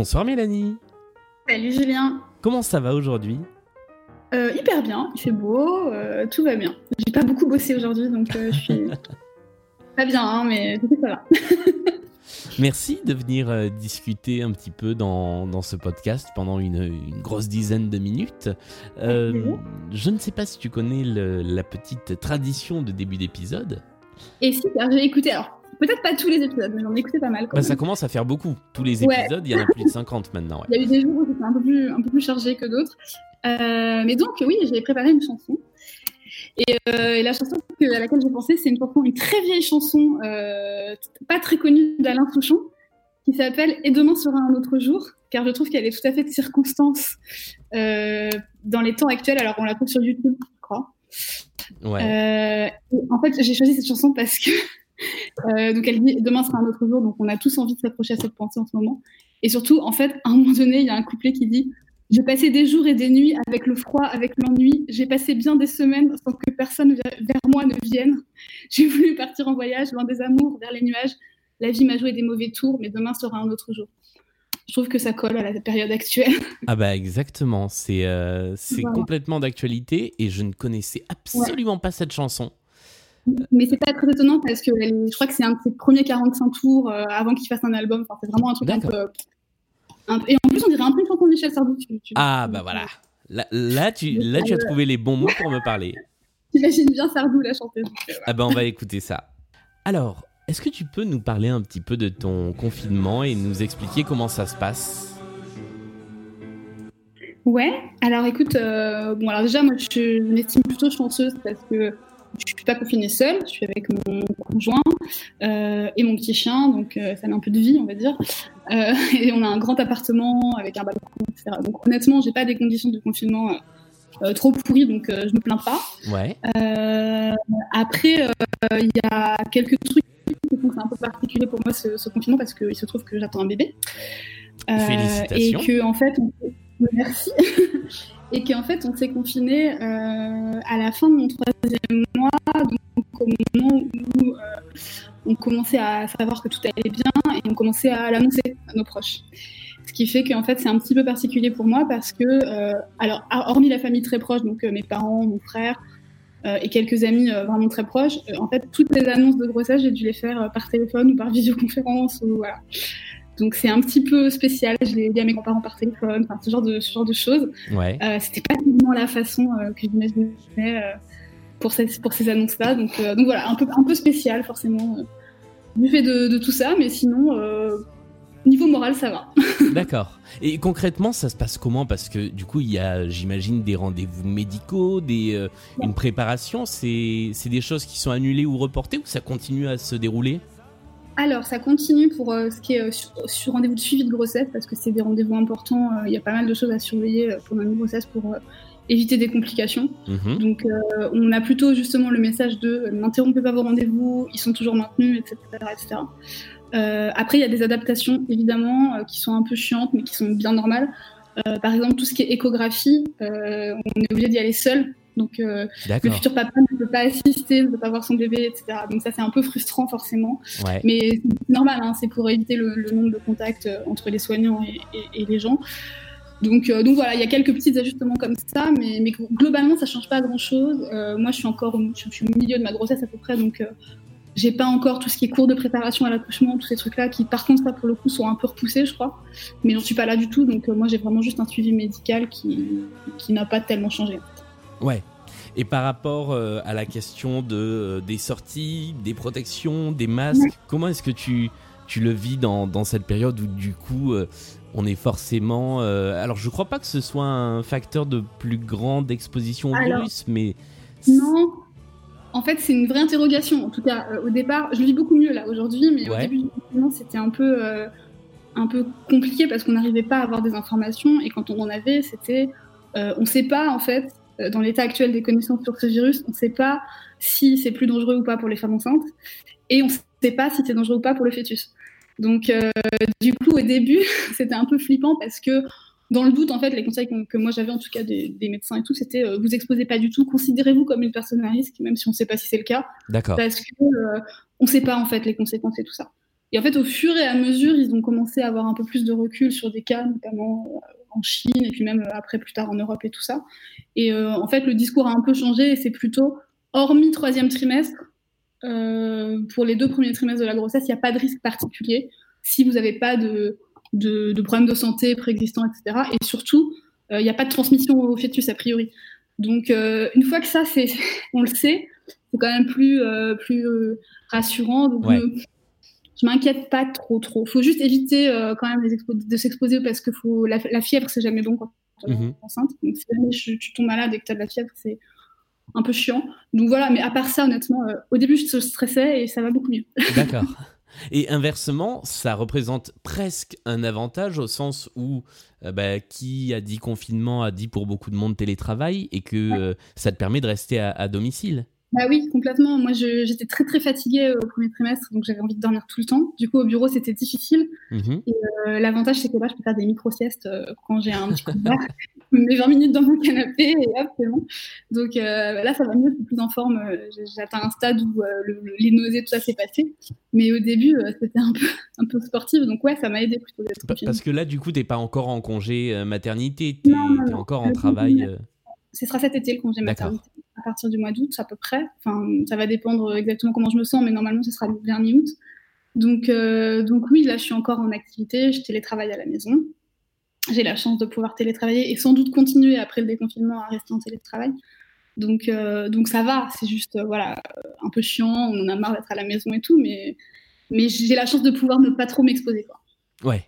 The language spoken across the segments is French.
Bonsoir Mélanie. Salut Julien. Comment ça va aujourd'hui euh, Hyper bien, il fait beau, euh, tout va bien. J'ai pas beaucoup bossé aujourd'hui, donc euh, je suis pas bien, hein, mais ça va. Merci de venir discuter un petit peu dans, ce podcast pendant une, grosse dizaine de minutes. je ne sais pas si tu connais la petite tradition de début d'épisode. Et si, j'ai écouté. Alors, Peut-être pas tous les épisodes, mais j'en ai écouté pas mal. Bah, ça commence à faire beaucoup. Tous les épisodes, il y en a plus de 50 maintenant. Il y a eu des jours où c'était un, peu plus, un peu plus chargé que d'autres. Euh, mais donc, oui, j'ai préparé une chanson. Et, euh, la chanson à laquelle j'ai pensé, c'est une une très vieille chanson, euh, pas très connue d'Alain Souchon, qui s'appelle Et demain sera un autre jour, car je trouve qu'elle est tout à fait de circonstance dans les temps actuels. Alors, on la trouve sur YouTube, je crois. Ouais. en fait, j'ai choisi cette chanson parce que euh, donc elle dit demain sera un autre jour, donc on a tous envie de s'approcher à cette pensée en ce moment. Et surtout, en fait, à un moment donné, il y a un couplet qui dit J'ai passé des jours et des nuits avec le froid, avec l'ennui. J'ai passé bien des semaines sans que personne vers moi ne vienne. J'ai voulu partir en voyage, loin des amours, vers les nuages. La vie m'a joué des mauvais tours, mais demain sera un autre jour. Je trouve que ça colle à la période actuelle. Ah bah exactement, c'est euh, c'est complètement d'actualité et je ne connaissais absolument pas cette chanson. Mais c'est pas très étonnant parce que je crois que c'est un de ses premiers 45 tours euh, avant qu'il fasse un album. Enfin, c'est vraiment un truc un peu. Et en plus, on dirait un peu une chanson de Michel Sardou. ah, bah voilà. Là, tu, là, tu as trouvé les bons mots pour me parler. J'imagine bien Sardou la chanter. Euh, ah, bah on va écouter ça. Alors, est-ce que tu peux nous parler un petit peu de ton confinement et nous expliquer comment ça se passe? Ouais, alors écoute, euh, bon alors déjà moi je m'estime plutôt chanceuse parce que je suis pas confinée seule, je suis avec mon conjoint euh, et mon petit chien, donc euh, ça met un peu de vie, on va dire. Euh, et on a un grand appartement avec un balcon, etc. Donc honnêtement, j'ai pas des conditions de confinement trop pourries, donc je me plains pas. Ouais. après, il y a quelques trucs qui font que c'est un peu particulier pour moi ce, confinement parce qu'il se trouve que j'attends un bébé. Félicitations. Et que en fait, merci. et qu'en fait on s'est confiné euh, à la fin de mon troisième mois, donc au moment où euh, on commençait à savoir que tout allait bien et on commençait à l'annoncer à nos proches. Ce qui fait qu'en fait c'est un petit peu particulier pour moi parce que, euh, alors hormis la famille très proche, donc mes parents, mon frère et quelques amis vraiment très proches, en fait toutes les annonces de grossesse j'ai dû les faire par téléphone ou par visioconférence ou voilà. Donc c'est un petit peu spécial. Je l'ai dit à mes grands-parents par téléphone, enfin, ce genre de ce genre de choses. Ouais. Euh, C'était pas vraiment la façon euh, que j'imaginais euh, pour ces pour ces annonces-là. Donc euh, donc voilà, un peu un peu spécial forcément du fait de, de, tout ça, mais sinon niveau moral ça va. D'accord. Et concrètement, ça se passe comment? Parce que du coup, il y a, j'imagine, des rendez-vous médicaux, des, une préparation. C'est des choses qui sont annulées ou reportées ou ça continue à se dérouler? Alors, ça continue pour euh, ce qui est euh, sur, rendez-vous de suivi de grossesse, parce que c'est des rendez-vous importants. Euh, il y a pas mal de choses à surveiller pendant une grossesse pour éviter des complications. Mhm. Donc, on a plutôt justement le message de n'interrompez pas vos rendez-vous, ils sont toujours maintenus, etc. etc. après, il y a des adaptations, évidemment, qui sont un peu chiantes, mais qui sont bien normales. par exemple, tout ce qui est échographie, on est obligé d'y aller seul donc euh, le futur papa ne peut pas assister, ne peut pas voir son bébé, etc. Donc ça c'est un peu frustrant forcément. Mais c'est normal, hein, c'est pour éviter le, nombre de contacts euh, entre les soignants et, les gens. Donc, euh, donc voilà, il y a quelques petits ajustements comme ça, mais, mais globalement ça change pas grand chose. moi je suis encore je, suis au milieu de ma grossesse à peu près, donc j'ai pas encore tout ce qui est cours de préparation à l'accouchement, tous ces trucs-là qui, par contre, ça pour le coup sont un peu repoussés, je crois. Mais j'en suis pas là du tout, donc moi j'ai vraiment juste un suivi médical qui, qui n'a pas tellement changé. Ouais. Et par rapport euh, à la question de, euh, des sorties, des protections, des masques, comment est-ce que tu, tu le vis dans, dans cette période où du coup euh, on est forcément... alors je crois pas que ce soit un facteur de plus grande exposition au virus, mais... Non, en fait c'est une vraie interrogation. En tout cas au départ, je le vis beaucoup mieux là aujourd'hui, mais au début c'était un peu... un peu compliqué parce qu'on n'arrivait pas à avoir des informations et quand on en avait, c'était on ne sait pas en fait dans l'état actuel des connaissances sur ce virus, on ne sait pas si c'est plus dangereux ou pas pour les femmes enceintes, et on ne sait pas si c'est dangereux ou pas pour le fœtus. Donc, euh, du coup, au début, c'était un peu flippant parce que, dans le doute, en fait, les conseils que, moi j'avais, en tout cas des, médecins et tout, c'était euh, vous exposez pas du tout, considérez-vous comme une personne à risque, même si on ne sait pas si c'est le cas. D'accord. Parce que on ne sait pas en fait les conséquences et tout ça. Et en fait, au fur et à mesure, ils ont commencé à avoir un peu plus de recul sur des cas, notamment en Chine et puis même après plus tard en Europe et tout ça. Et en fait, le discours a un peu changé et c'est plutôt, hormis troisième trimestre, pour les deux premiers trimestres de la grossesse, il n'y a pas de risque particulier si vous n'avez pas de, de, problèmes de santé préexistants, etc. Et surtout, il n'y a pas de transmission au fœtus a priori. Donc, une fois que ça, c'est, on le sait, c'est quand même plus, euh, plus euh, rassurant. Donc, je m'inquiète pas trop, trop. faut juste éviter euh, quand même de s'exposer parce que faut, la, fièvre, c'est jamais bon quand est mhm. enceinte. Donc, si jamais tu tombes malade et que tu as de la fièvre, c'est un peu chiant. Donc voilà, mais à part ça, honnêtement, au début, je stressais et ça va beaucoup mieux. D'accord. Et inversement, ça représente presque un avantage au sens où bah, qui a dit confinement a dit pour beaucoup de monde télétravail et que ça te permet de rester à domicile. Bah oui, complètement. Moi, j'étais très très fatiguée euh, au premier trimestre, donc j'avais envie de dormir tout le temps. Du coup, au bureau, c'était difficile. Mhm. Et euh, l'avantage, c'est que là, je peux faire des micro-siestes euh, quand j'ai un petit coup de barre. je me mets 20 minutes dans mon canapé et hop, c'est bon. Donc là, ça va mieux, je suis plus en forme. J'atteins un stade où les nausées, tout ça s'est passé. Mais au début, c'était un peu, un peu sportif. Donc ouais, ça m'a aidé plutôt d'être Parce que là, du coup, t'es pas encore en congé maternité, t'es es encore en travail. Ce sera cet été le congé maternité à partir du mois d'août à peu près. Enfin, ça va dépendre exactement comment je me sens, mais normalement, ce sera vers mi-août. Donc, euh, donc oui, là, je suis encore en activité, je télétravaille à la maison. J'ai la chance de pouvoir télétravailler et sans doute continuer après le déconfinement à rester en télétravail. Donc, euh, donc ça va, c'est juste euh, voilà, un peu chiant, on en a marre d'être à la maison et tout, mais, mais j'ai la chance de pouvoir ne pas trop m'exposer. Ouais,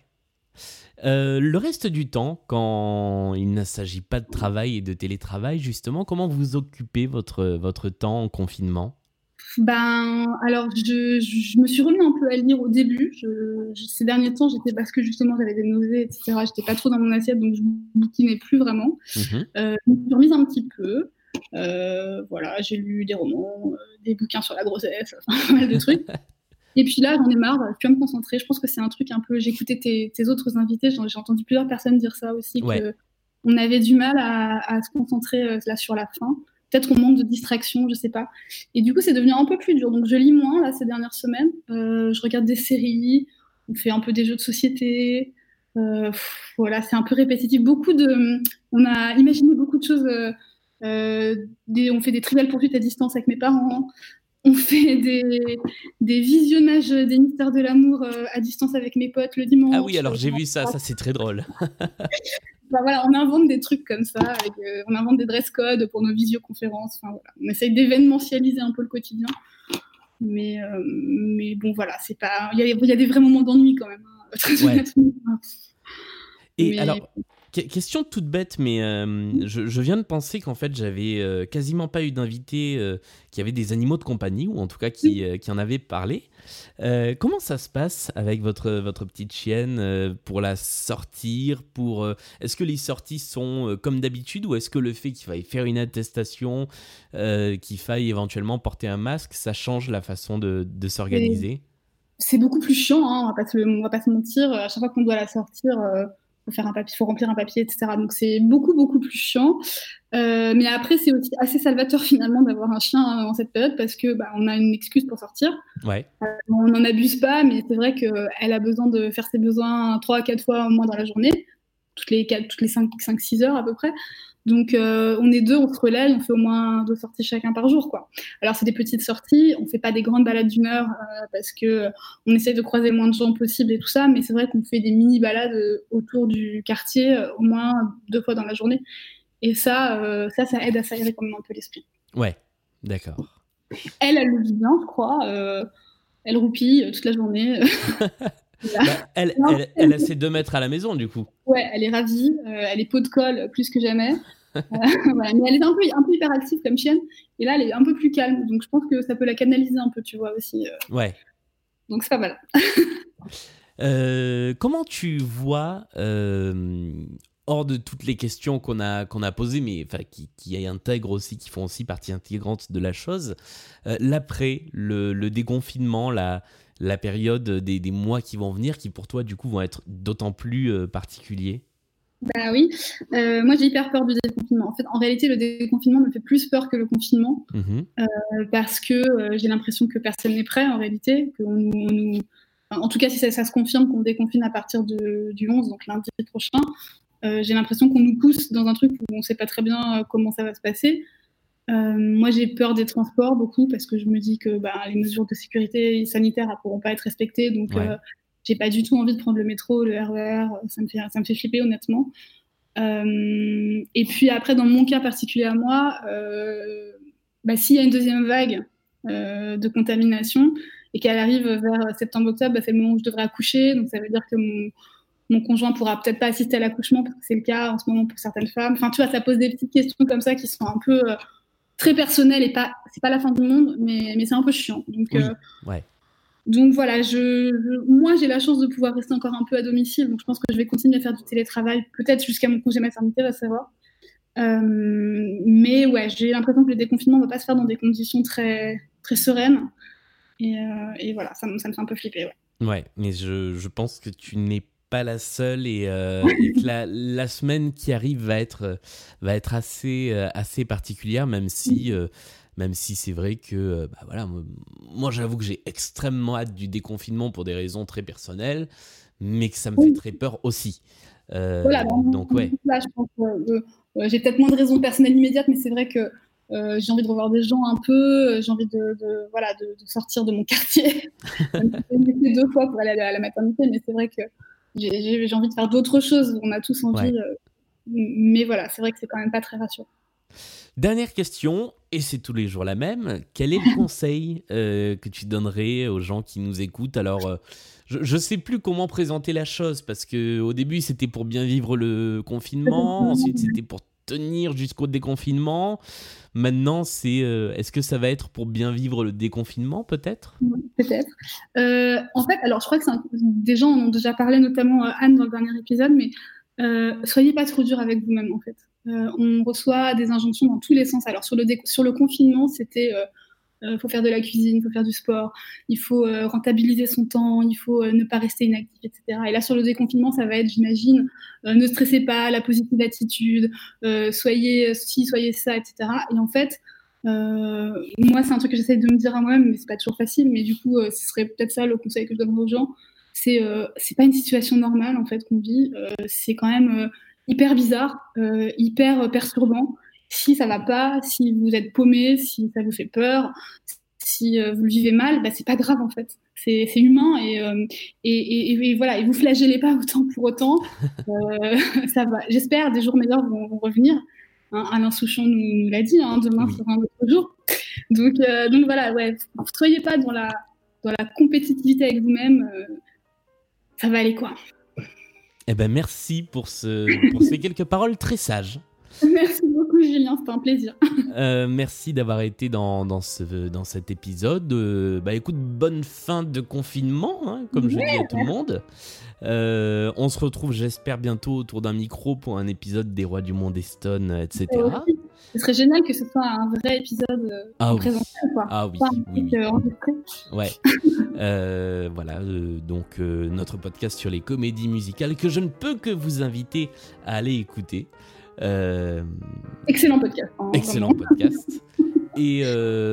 euh, le reste du temps, quand il ne s'agit pas de travail et de télétravail, justement, comment vous occupez votre, votre temps en confinement? Ben, alors, je, je, me suis remis un peu à lire au début. ces derniers temps, j'étais parce que justement j'avais des nausées, etc. J'étais pas trop dans mon assiette, donc je bouquinais plus vraiment. Mhm. Euh, je me suis remise un petit peu. Euh, voilà, j'ai lu des romans, des bouquins sur la grossesse, pas mal de trucs. Et puis là, j'en ai marre, je peux me concentrer. Je pense que c'est un truc un peu. J'ai écouté tes, autres invités, j'ai entendu plusieurs personnes dire ça aussi, qu'on on avait du mal à, se concentrer euh, là sur la fin. Peut-être qu'on manque de distraction, je sais pas. Et du coup, c'est devenu un peu plus dur. Donc, je lis moins là ces dernières semaines. Euh, je regarde des séries, on fait un peu des jeux de société. Euh, voilà, c'est un peu répétitif. Beaucoup de, on a imaginé beaucoup de choses. des, on fait des triviales poursuites à distance avec mes parents on fait des, des, visionnages des mystères de l'amour euh, à distance avec mes potes le dimanche. Ah oui, alors j'ai vu ça, ça c'est très drôle. bah voilà, on invente des trucs comme ça, euh, on invente des dress codes pour nos visioconférences. Voilà. On essaye d'événementialiser un peu le quotidien. Mais, euh, mais bon, voilà, c'est pas. Il y, y, a des vrais moments d'ennui quand même. Hein, Et alors, Question toute bête, mais euh, je, viens de penser qu'en fait j'avais euh, quasiment pas eu d'invités euh, qui avaient des animaux de compagnie, ou en tout cas qui, qui en avaient parlé. comment ça se passe avec votre, votre petite chienne pour la sortir pour, Est-ce que les sorties sont comme d'habitude, ou est-ce que le fait qu'il faille faire une attestation, qu'il faille éventuellement porter un masque, ça change la façon de, de s'organiser? C'est beaucoup plus chiant, hein, on, va pas va pas se mentir. À chaque fois qu'on doit la sortir faut faire un papier, faut remplir un papier, etc. Donc c'est beaucoup beaucoup plus chiant. Euh, mais après c'est aussi assez salvateur finalement d'avoir un chien en cette période parce que bah, on a une excuse pour sortir. Ouais. Euh, on n'en abuse pas, mais c'est vrai qu'elle a besoin de faire ses besoins trois à quatre fois au moins dans la journée, toutes les toutes les 5-6 heures à peu près. Donc euh, on est deux, on se relaie, on fait au moins deux sorties chacun par jour, quoi. Alors c'est des petites sorties, on fait pas des grandes balades d'une heure euh, parce que euh, on essaie de croiser le moins de gens possible et tout ça, mais c'est vrai qu'on fait des mini balades autour du quartier au moins deux fois dans la journée. Et ça, ça, ça aide à s'aérer quand même un peu l'esprit. Ouais, d'accord. Elle, elle le vit bien, je crois. elle roupille toute la journée. Bah, elle, elle, a ses deux mètres à la maison, du coup. Ouais, elle est ravie. Euh, elle est peau de colle plus que jamais. Euh, mais elle est un peu, un peu hyperactive comme chienne. Et là, elle est un peu plus calme. Donc, je pense que ça peut la canaliser un peu, tu vois, aussi. Euh. Ouais. Donc, c'est pas mal. comment tu vois, hors de toutes les questions qu'on a, qu'on a posées, mais qui, qui intègrent aussi, qui font aussi partie intégrante de la chose, l'après, le, le, déconfinement, la, la période des, mois qui vont venir, qui pour toi, du coup, vont être d'autant plus euh, particuliers? Bah oui, euh, moi j'ai hyper peur du déconfinement. En fait, en réalité, le déconfinement me fait plus peur que le confinement, mmh euh, parce que j'ai l'impression que personne n'est prêt en réalité, qu'on nous, en tout cas, si ça, se confirme qu'on déconfine à partir du 11, donc lundi prochain, j'ai l'impression qu'on nous pousse dans un truc où on ne sait pas très bien comment ça va se passer. moi, j'ai peur des transports beaucoup parce que je me dis que bah, les mesures de sécurité sanitaire ne pourront pas être respectées. Donc, j'ai pas du tout envie de prendre le métro, le RER. E ça me fait, ça me fait flipper, honnêtement. Euh, et puis après, dans mon cas particulier à moi, euh, bah, s'il y a une deuxième vague euh, de contamination et qu'elle arrive vers septembre-octobre, bah, c'est le moment où je devrais accoucher. Donc ça veut dire que mon, mon conjoint pourra peut-être pas assister à l'accouchement parce que c'est le cas en ce moment pour certaines femmes. Enfin, tu vois, ça pose des petites questions comme ça qui sont un peu très personnelles et pas, c'est pas la fin du monde, mais, mais c'est un peu chiant. Donc, ouais. Donc voilà, je, moi j'ai la chance de pouvoir rester encore un peu à domicile, donc je pense que je vais continuer à faire du télétravail, peut-être jusqu'à mon congé maternité, va savoir. Euh, mais ouais, j'ai l'impression que le déconfinement ne va pas se faire dans des conditions très, très sereines. Et, euh, voilà, ça, ça, me fait un peu flipper. Ouais, ouais mais je, je pense que tu n'es pas la seule et, euh, que la, la, semaine qui arrive va être, va être assez, assez particulière, même si même si c'est vrai que euh, bah voilà, moi, j'avoue que j'ai extrêmement hâte du déconfinement pour des raisons très personnelles, mais que ça me fait très peur aussi. Euh, donc ouais. Euh, j'ai peut-être moins de raisons personnelles immédiates, mais c'est vrai que j'ai envie de revoir des gens un peu, j'ai envie de, voilà, de, sortir de mon quartier. j'ai deux fois pour aller à la maternité, mais c'est vrai que j'ai envie de faire d'autres choses. On a tous envie, mais voilà, c'est vrai que c'est quand même pas très rassurant. Dernière question, et c'est tous les jours la même. Quel est le conseil euh, que tu donnerais aux gens qui nous écoutent? Alors, euh, je ne sais plus comment présenter la chose parce que au début c'était pour bien vivre le confinement, ensuite c'était pour tenir jusqu'au déconfinement. Maintenant, c'est euh, est-ce que ça va être pour bien vivre le déconfinement, peut-être? Peut-être. en fait, alors je crois que des gens en ont déjà parlé, notamment Anne dans le dernier épisode, mais soyez pas trop dur avec vous-même en fait. Euh, on reçoit des injonctions dans tous les sens. Alors sur le, sur le confinement, c'était il euh, euh, faut faire de la cuisine, il faut faire du sport, il faut rentabiliser son temps, il faut ne pas rester inactif, etc. Et là, sur le déconfinement, ça va être, j'imagine, ne stressez pas, la positive attitude, soyez ci, soyez ça, etc. Et en fait, moi, c'est un truc que j'essaie de me dire à moi-même, mais c'est pas toujours facile. Mais du coup, ce serait peut-être ça le conseil que je donne aux gens. C'est c'est pas une situation normale en fait qu'on vit. c'est quand même hyper bizarre, euh, hyper perturbant. Si ça va pas, si vous êtes paumé, si ça vous fait peur, si euh, vous le vivez mal, bah, c'est pas grave en fait. C'est humain euh, et, et, et, voilà. Et vous flagellez pas autant pour autant. ça va. J'espère des jours meilleurs vont, revenir. Hein, Alain Souchon nous, l'a dit. Hein, demain sera un autre jour. Donc, donc voilà. Ouais. Ne soyez pas dans la dans la compétitivité avec vous-même. ça va aller quoi. Eh ben merci pour, ce, pour ces quelques paroles très sages. Merci beaucoup Julien, c'était un plaisir. Euh, merci d'avoir été dans, dans, ce, dans cet épisode. Euh, bah écoute, bonne fin de confinement, hein, comme je dis à tout le monde. Euh, on se retrouve, j'espère, bientôt autour d'un micro pour un épisode des Rois du Monde Stone, etc. Ce serait génial que ce soit un vrai épisode ah, présentiel, quoi. Ah oui, oui, oui. Euh, ouais. euh, voilà, euh, donc notre podcast sur les comédies musicales que je ne peux que vous inviter à aller écouter. Excellent podcast. Hein, excellent podcast. Et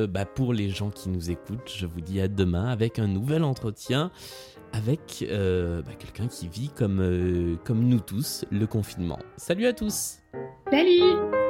bah, pour les gens qui nous écoutent, je vous dis à demain avec un nouvel entretien avec bah, quelqu'un qui vit comme, comme nous tous le confinement. Salut à tous Salut